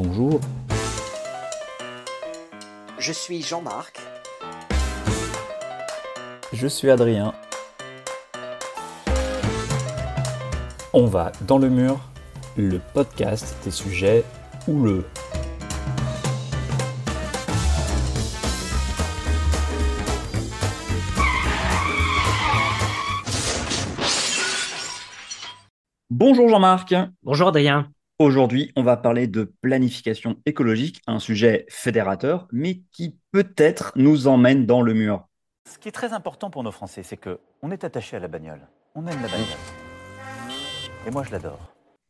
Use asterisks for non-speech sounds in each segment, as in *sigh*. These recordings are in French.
Bonjour. Je suis Jean-Marc. Je suis Adrien. On va dans le mur, le podcast des sujets houleux. Bonjour Jean-Marc. Bonjour Adrien. Aujourd'hui, on va parler de planification écologique, un sujet fédérateur, mais qui peut-être nous emmène dans le mur. Ce qui est très important pour nos Français, c'est qu'on est attaché à la bagnole. On aime la bagnole. Et moi, je l'adore.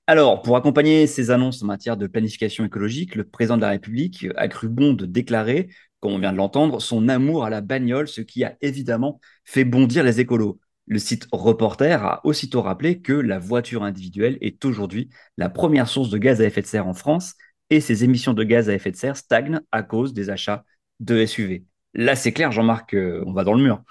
Alors, pour accompagner ces annonces en matière de planification écologique, le président de la République a cru bon de déclarer, comme on vient de l'entendre, son amour à la bagnole, ce qui a évidemment fait bondir les écolos. Le site Reporter a aussitôt rappelé que la voiture individuelle est aujourd'hui la première source de gaz à effet de serre en France et ses émissions de gaz à effet de serre stagnent à cause des achats de SUV. Là, c'est clair, Jean-Marc, euh, on va dans le mur.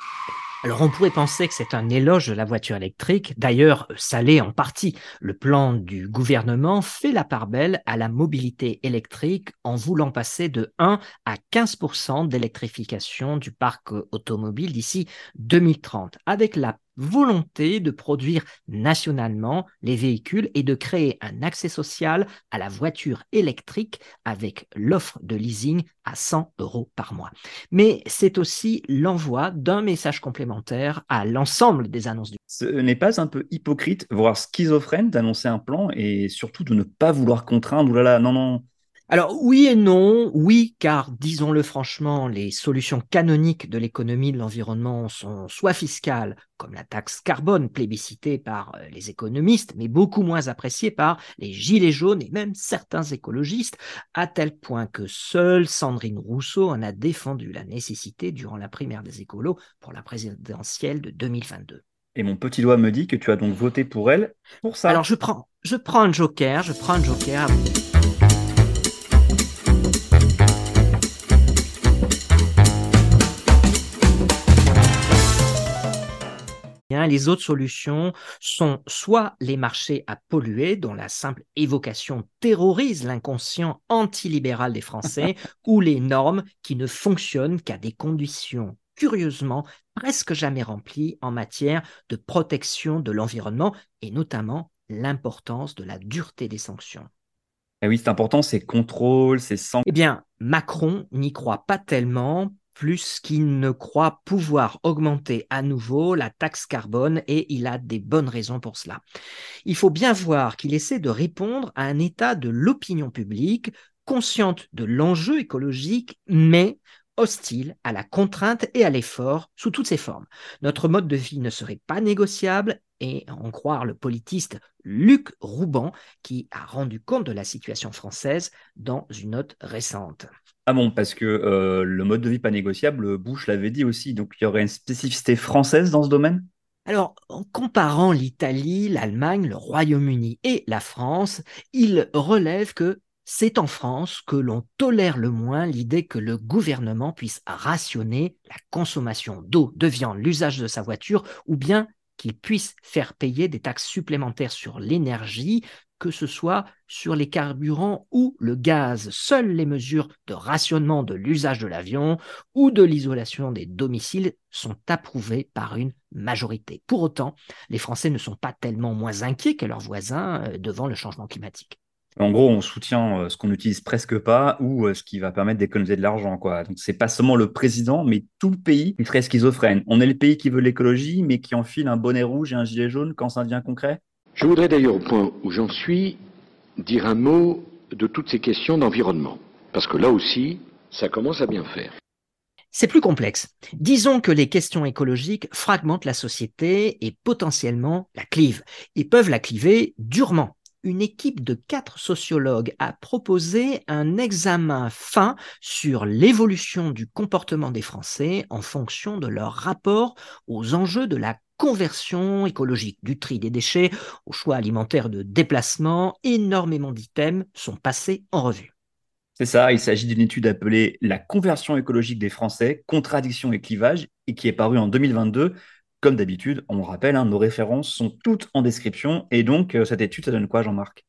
Alors on pourrait penser que c'est un éloge de la voiture électrique. D'ailleurs, ça l'est en partie. Le plan du gouvernement fait la part belle à la mobilité électrique en voulant passer de 1 à 15% d'électrification du parc automobile d'ici 2030, avec la volonté de produire nationalement les véhicules et de créer un accès social à la voiture électrique avec l'offre de leasing à 100 euros par mois. Mais c'est aussi l'envoi d'un message complémentaire à l'ensemble des annonces du. Ce n'est pas un peu hypocrite, voire schizophrène d'annoncer un plan et surtout de ne pas vouloir contraindre. Oulala, non, non, alors oui et non, oui, car disons-le franchement, les solutions canoniques de l'économie de l'environnement sont soit fiscales, comme la taxe carbone plébiscitée par euh, les économistes, mais beaucoup moins appréciée par les gilets jaunes et même certains écologistes, à tel point que seule Sandrine Rousseau en a défendu la nécessité durant la primaire des écolos pour la présidentielle de 2022. Et mon petit doigt me dit que tu as donc voté pour elle pour ça. Alors je prends, je prends un joker, je prends un joker. Les autres solutions sont soit les marchés à polluer, dont la simple évocation terrorise l'inconscient antilibéral des Français, *laughs* ou les normes qui ne fonctionnent qu'à des conditions curieusement presque jamais remplies en matière de protection de l'environnement et notamment l'importance de la dureté des sanctions. Eh oui, c'est important, ces contrôles, ces sanctions. Eh bien, Macron n'y croit pas tellement plus qu'il ne croit pouvoir augmenter à nouveau la taxe carbone et il a des bonnes raisons pour cela. Il faut bien voir qu'il essaie de répondre à un état de l'opinion publique consciente de l'enjeu écologique, mais hostile à la contrainte et à l'effort sous toutes ses formes. Notre mode de vie ne serait pas négociable et en croire le politiste Luc Rouban qui a rendu compte de la situation française dans une note récente. Ah bon, parce que euh, le mode de vie pas négociable, Bush l'avait dit aussi, donc il y aurait une spécificité française dans ce domaine? Alors, en comparant l'Italie, l'Allemagne, le Royaume-Uni et la France, il relève que c'est en France que l'on tolère le moins l'idée que le gouvernement puisse rationner la consommation d'eau, de viande, l'usage de sa voiture, ou bien qu'il puisse faire payer des taxes supplémentaires sur l'énergie, que ce soit sur les carburants ou le gaz. Seules les mesures de rationnement de l'usage de l'avion ou de l'isolation des domiciles sont approuvées par une majorité. Pour autant, les Français ne sont pas tellement moins inquiets que leurs voisins euh, devant le changement climatique. En gros, on soutient euh, ce qu'on n'utilise presque pas ou euh, ce qui va permettre d'économiser de l'argent. Quoi. Donc, c'est pas seulement le président, mais tout le pays qui serait schizophrène. On est le pays qui veut l'écologie, mais qui enfile un bonnet rouge et un gilet jaune quand ça devient concret. Je voudrais d'ailleurs, au point où j'en suis, dire un mot de toutes ces questions d'environnement. Parce que là aussi, ça commence à bien faire. C'est plus complexe. Disons que les questions écologiques fragmentent la société et potentiellement la clivent. Ils peuvent la cliver durement une équipe de quatre sociologues a proposé un examen fin sur l'évolution du comportement des Français en fonction de leur rapport aux enjeux de la conversion écologique, du tri des déchets au choix alimentaire de déplacement. Énormément d'items sont passés en revue. C'est ça, il s'agit d'une étude appelée La conversion écologique des Français, contradiction et clivage, et qui est parue en 2022 comme d'habitude, on rappelle, hein, nos références sont toutes en description. Et donc, euh, cette étude, ça donne quoi, Jean-Marc?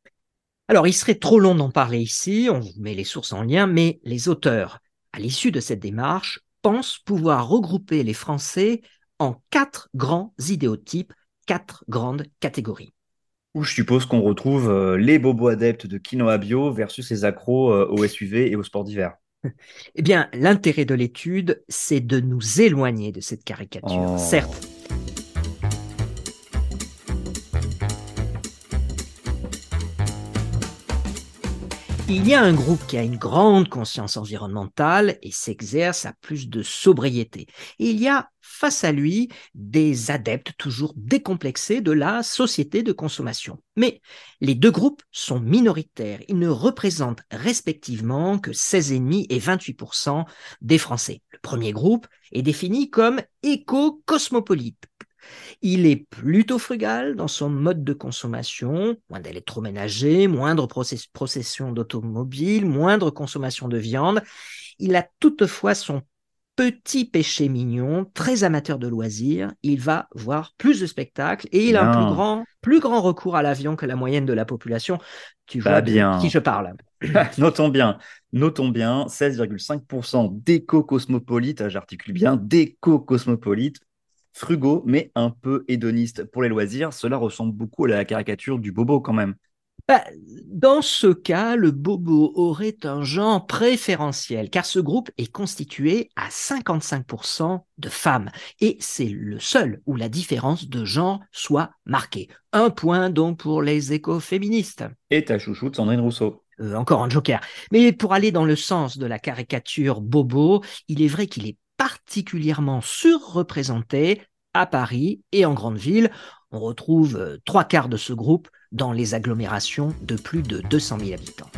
Alors, il serait trop long d'en parler ici, on vous met les sources en lien, mais les auteurs, à l'issue de cette démarche, pensent pouvoir regrouper les Français en quatre grands idéotypes, quatre grandes catégories. Où je suppose qu'on retrouve euh, les bobos adeptes de quinoa bio versus les accros euh, au SUV et au sport d'hiver. *laughs* Eh bien, l'intérêt de l'étude, c'est de nous éloigner de cette caricature. Oh. Certes, Il y a un groupe qui a une grande conscience environnementale et s'exerce à plus de sobriété. Il y a face à lui des adeptes toujours décomplexés de la société de consommation. Mais les deux groupes sont minoritaires. Ils ne représentent respectivement que 16,5 et 28% des Français. Le premier groupe est défini comme éco-cosmopolite, il est plutôt frugal dans son mode de consommation, moins d'électroménager, moindre procession d'automobile, moindre consommation de viande. Il a toutefois son petit péché mignon, très amateur de loisirs, il va voir plus de spectacles et il a un plus grand, plus grand recours à l'avion que la moyenne de la population. Tu vois bien. de qui je parle. *laughs* notons bien, notons bien, 16,5% d'éco-cosmopolites, j'articule bien, d'éco-cosmopolites, frugaux, mais un peu hédoniste pour les loisirs. Cela ressemble beaucoup à la caricature du bobo quand même. Bah, dans ce cas, le bobo aurait un genre préférentiel, car ce groupe est constitué à 55% de femmes, et c'est le seul où la différence de genre soit marquée. Un point donc pour les écoféministes. Et ta chouchoute Sandrine Rousseau. Euh, encore un joker. Mais pour aller dans le sens de la caricature bobo, il est vrai qu'il est particulièrement surreprésenté à Paris et en grande ville. On retrouve euh, trois quarts de ce groupe dans les agglomérations de plus de 200 000 habitants.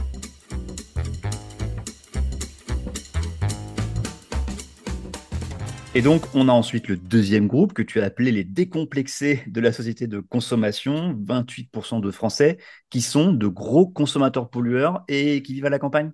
Et donc, on a ensuite le deuxième groupe que tu as appelé les décomplexés de la société de consommation, 28% de Français, qui sont de gros consommateurs pollueurs et qui vivent à la campagne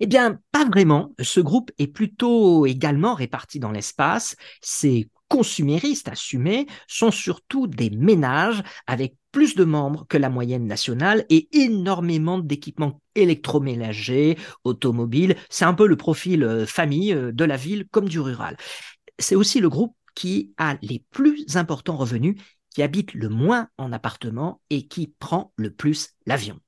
eh bien, pas vraiment. Ce groupe est plutôt également réparti dans l'espace. Ces consuméristes assumés sont surtout des ménages avec plus de membres que la moyenne nationale et énormément d'équipements électroménagers, automobiles. C'est un peu le profil euh, famille euh, de la ville comme du rural. C'est aussi le groupe qui a les plus importants revenus, qui habite le moins en appartement et qui prend le plus l'avion.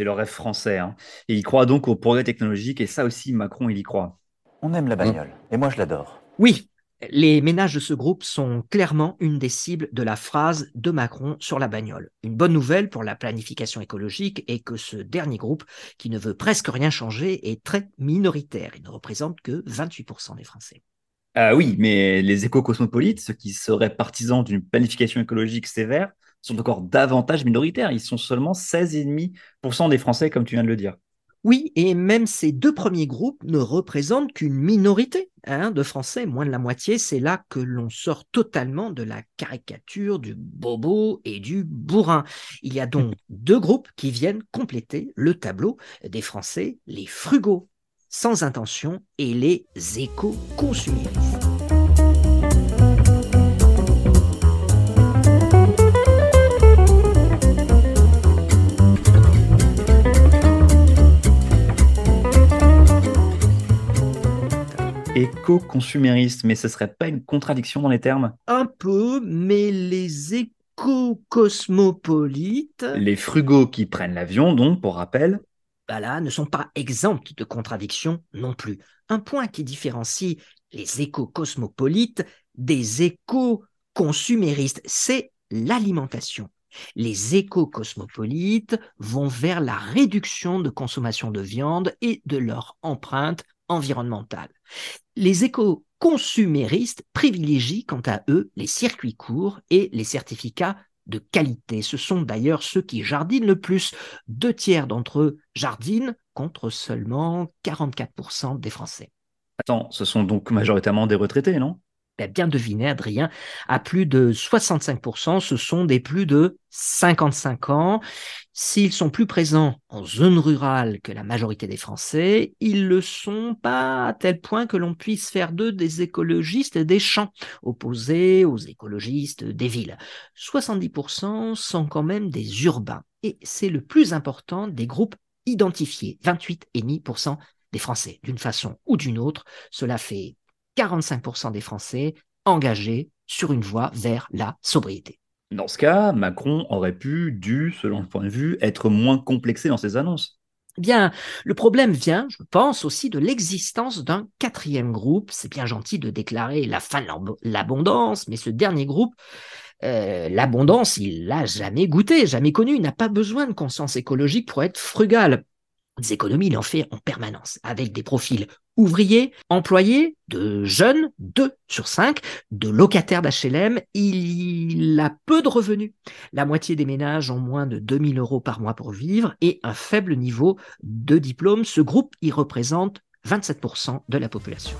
C'est le rêve français. Hein. Et il croit donc au progrès technologique. Et ça aussi, Macron, il y croit. On aime la bagnole. Et moi, je l'adore. Oui, les ménages de ce groupe sont clairement une des cibles de la phrase de Macron sur la bagnole. Une bonne nouvelle pour la planification écologique est que ce dernier groupe, qui ne veut presque rien changer, est très minoritaire. Il ne représente que 28% des Français. Ah oui, mais les éco-cosmopolites, ceux qui seraient partisans d'une planification écologique sévère, sont encore davantage minoritaires. Ils sont seulement 16,5% des Français, comme tu viens de le dire. Oui, et même ces deux premiers groupes ne représentent qu'une minorité hein, de Français, moins de la moitié. C'est là que l'on sort totalement de la caricature du bobo et du bourrin. Il y a donc *laughs* deux groupes qui viennent compléter le tableau des Français, les frugaux sans intention et les éco-consuméristes. Éco-consumériste, mais ce serait pas une contradiction dans les termes Un peu, mais les éco-cosmopolites... Les frugaux qui prennent l'avion, donc, pour rappel... Bah là, ne sont pas exempts de contradictions non plus. Un point qui différencie les éco-cosmopolites des éco-consuméristes, c'est l'alimentation. Les éco-cosmopolites vont vers la réduction de consommation de viande et de leur empreinte environnementale. Les éco-consuméristes privilégient quant à eux les circuits courts et les certificats de qualité. Ce sont d'ailleurs ceux qui jardinent le plus. Deux tiers d'entre eux jardinent contre seulement 44% des Français. Attends, ce sont donc majoritairement des retraités, non? Ben, bien deviné, Adrien, à plus de 65%, ce sont des plus de 55 ans. S'ils sont plus présents en zone rurale que la majorité des Français, ils le sont pas à tel point que l'on puisse faire d'eux des écologistes des champs, opposés aux écologistes des villes. 70% sont quand même des urbains, et c'est le plus important des groupes identifiés, 28,5% des Français. D'une façon ou d'une autre, cela fait 45% des Français engagés sur une voie vers la sobriété. Dans ce cas, Macron aurait pu, dû, selon le point de vue, être moins complexé dans ses annonces. Eh bien, le problème vient, je pense, aussi de l'existence d'un quatrième groupe. C'est bien gentil de déclarer la fin de l'abondance, mais ce dernier groupe, euh, l'abondance, il l'a jamais goûté, jamais connu. Il n'a pas besoin de conscience écologique pour être frugal des économies, il en fait en permanence, avec des profils ouvriers, employés, de jeunes, 2 sur 5, de locataires d'HLM, il a peu de revenus. La moitié des ménages ont moins de 2000 euros par mois pour vivre et un faible niveau de diplôme. Ce groupe y représente 27% de la population.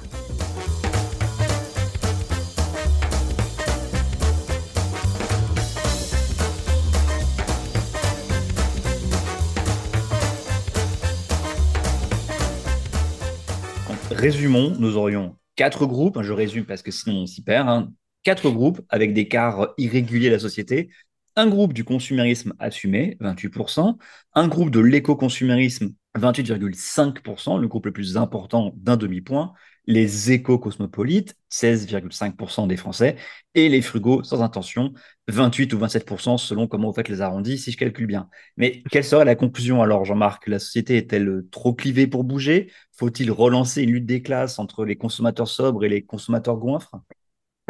Résumons, nous aurions quatre groupes, je résume parce que sinon on s'y perd, hein. quatre groupes avec des quarts irréguliers de la société, un groupe du consumérisme assumé, 28%, un groupe de l'éco-consumérisme, 28,5%, le groupe le plus important d'un demi-point, les éco-cosmopolites, 16,5% des Français, et les frugaux sans intention, 28 ou 27% selon comment vous faites les arrondis, si je calcule bien. Mais quelle serait la conclusion alors, Jean-Marc? La société est-elle trop clivée pour bouger? Faut-il relancer une lutte des classes entre les consommateurs sobres et les consommateurs goinfres?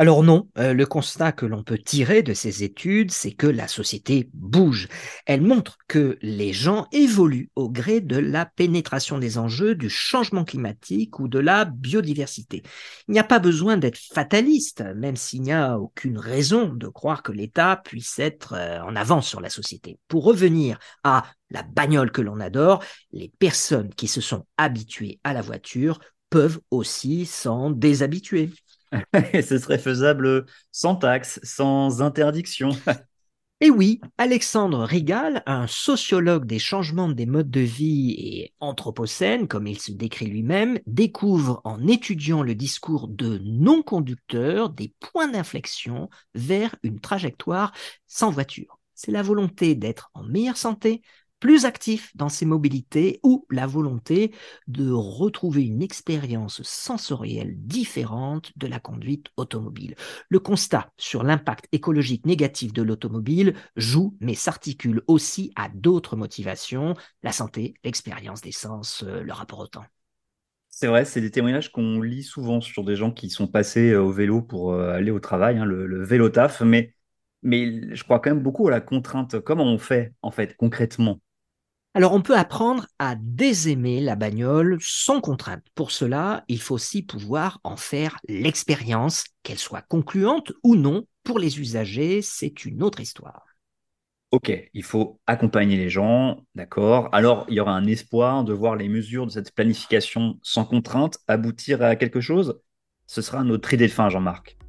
Alors non, euh, le constat que l'on peut tirer de ces études, c'est que la société bouge. Elle montre que les gens évoluent au gré de la pénétration des enjeux du changement climatique ou de la biodiversité. Il n'y a pas besoin d'être fataliste, même s'il n'y a aucune raison de croire que l'État puisse être euh, en avance sur la société. Pour revenir à la bagnole que l'on adore, les personnes qui se sont habituées à la voiture peuvent aussi s'en déshabituer. *laughs* ce serait faisable sans taxes, sans interdiction. *laughs* Et oui, Alexandre Rigal, un sociologue des changements des modes de vie et anthropocène, comme il se décrit lui-même, découvre en étudiant le discours de non-conducteurs des points d'inflexion vers une trajectoire sans voiture. C'est la volonté d'être en meilleure santé, plus actif dans ses mobilités ou la volonté de retrouver une expérience sensorielle différente de la conduite automobile. Le constat sur l'impact écologique négatif de l'automobile joue mais s'articule aussi à d'autres motivations, la santé, l'expérience d'essence, euh, le rapport au temps. C'est vrai, c'est des témoignages qu'on lit souvent sur des gens qui sont passés euh, au vélo pour euh, aller au travail, hein, le, le vélo taf, mais mais je crois quand même beaucoup à la contrainte. Comment on fait, en fait, concrètement? Alors on peut apprendre à désaimer la bagnole sans contrainte. Pour cela, il faut aussi pouvoir en faire l'expérience, qu'elle soit concluante ou non. Pour les usagers, c'est une autre histoire. Ok, il faut accompagner les gens, d'accord. Alors, il y aura un espoir de voir les mesures de cette planification sans contrainte aboutir à quelque chose? Ce sera notre idée de fin, Jean-Marc.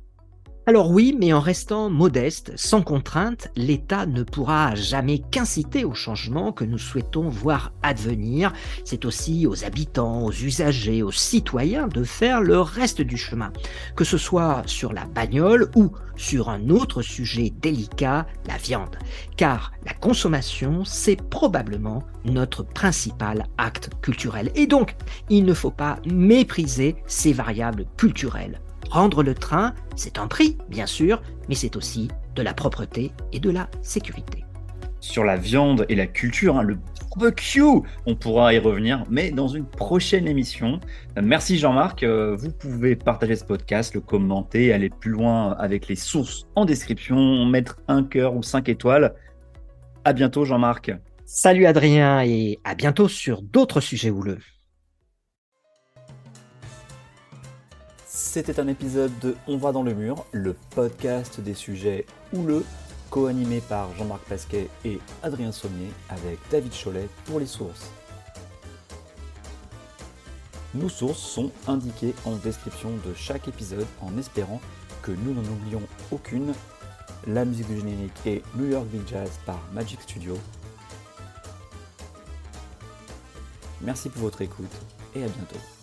Alors oui, mais en restant modeste, sans contrainte, l'État ne pourra jamais qu'inciter au changement que nous souhaitons voir advenir. C'est aussi aux habitants, aux usagers, aux citoyens de faire le reste du chemin, que ce soit sur la bagnole ou sur un autre sujet délicat, la viande. Car la consommation, c'est probablement notre principal acte culturel. Et donc, il ne faut pas mépriser ces variables culturelles Prendre le train, c'est un prix, bien sûr, mais c'est aussi de la propreté et de la sécurité. Sur la viande et la culture, hein, le barbecue, on pourra y revenir, mais dans une prochaine émission. Merci Jean-Marc. Euh, vous pouvez partager ce podcast, le commenter, aller plus loin avec les sources en description, mettre un cœur ou cinq étoiles. À bientôt Jean-Marc. Salut Adrien et à bientôt sur d'autres sujets houleux. C'était un épisode de On va dans le mur, le podcast des sujets houleux, co-animé par Jean-Marc Pasquet et Adrien Sommier avec David Cholet pour les sources. Nos sources sont indiquées en description de chaque épisode en espérant que nous n'en oublions aucune. La musique du générique est New York Big Jazz par Magic Studio. Merci pour votre écoute et à bientôt.